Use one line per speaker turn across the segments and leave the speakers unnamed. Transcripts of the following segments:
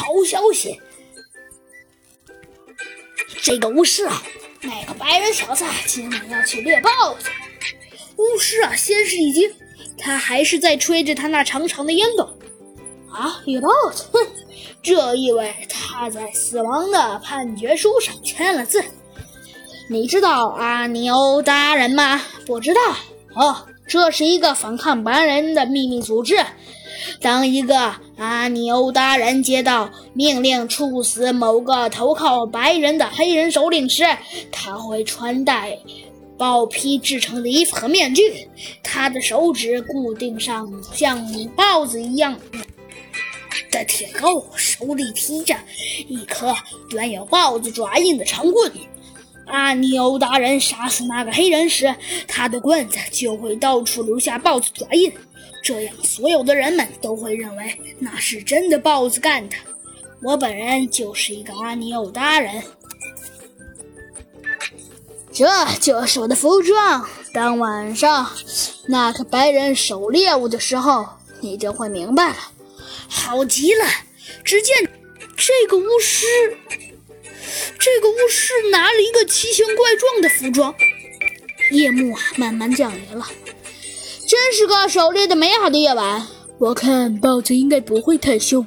好消息。这个巫师啊，那个白人小子今晚要去猎豹子。巫师啊，先是一惊，他还是在吹着他那长长的烟斗。啊，猎豹子，哼，这意味他在死亡的判决书上签了字。你知道阿尼欧大人吗？不知道哦，这是一个反抗白人的秘密组织。当一个阿尼欧达人接到命令处死某个投靠白人的黑人首领时，他会穿戴豹皮制成的衣服和面具，他的手指固定上像豹子一样的铁钩，手里提着一颗原有豹子爪印的长棍。阿尼欧达人杀死那个黑人时，他的棍子就会到处留下豹子爪印。这样，所有的人们都会认为那是真的豹子干的。我本人就是一个阿尼欧达人。这就是我的服装。当晚上那个白人狩猎物的时候，你就会明白了。好极了！只见这个巫师，这个巫师拿了一个奇形怪状的服装。夜幕啊，慢慢降临了。真是个狩猎的美好的夜晚。我看豹子应该不会太凶，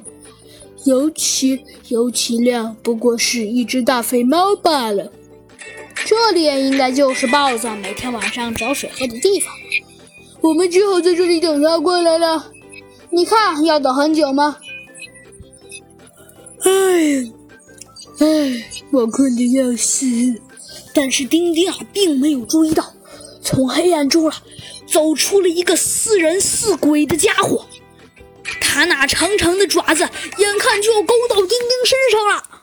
尤其尤其亮，不过是一只大肥猫罢了。这里应该就是豹子每天晚上找水喝的地方。我们只好在这里等它过来了。你看，要等很久吗？哎，哎，我困得要死。但是丁丁啊，并没有注意到，从黑暗中啊。走出了一个似人似鬼的家伙，他那长长的爪子眼看就要勾到丁丁身上了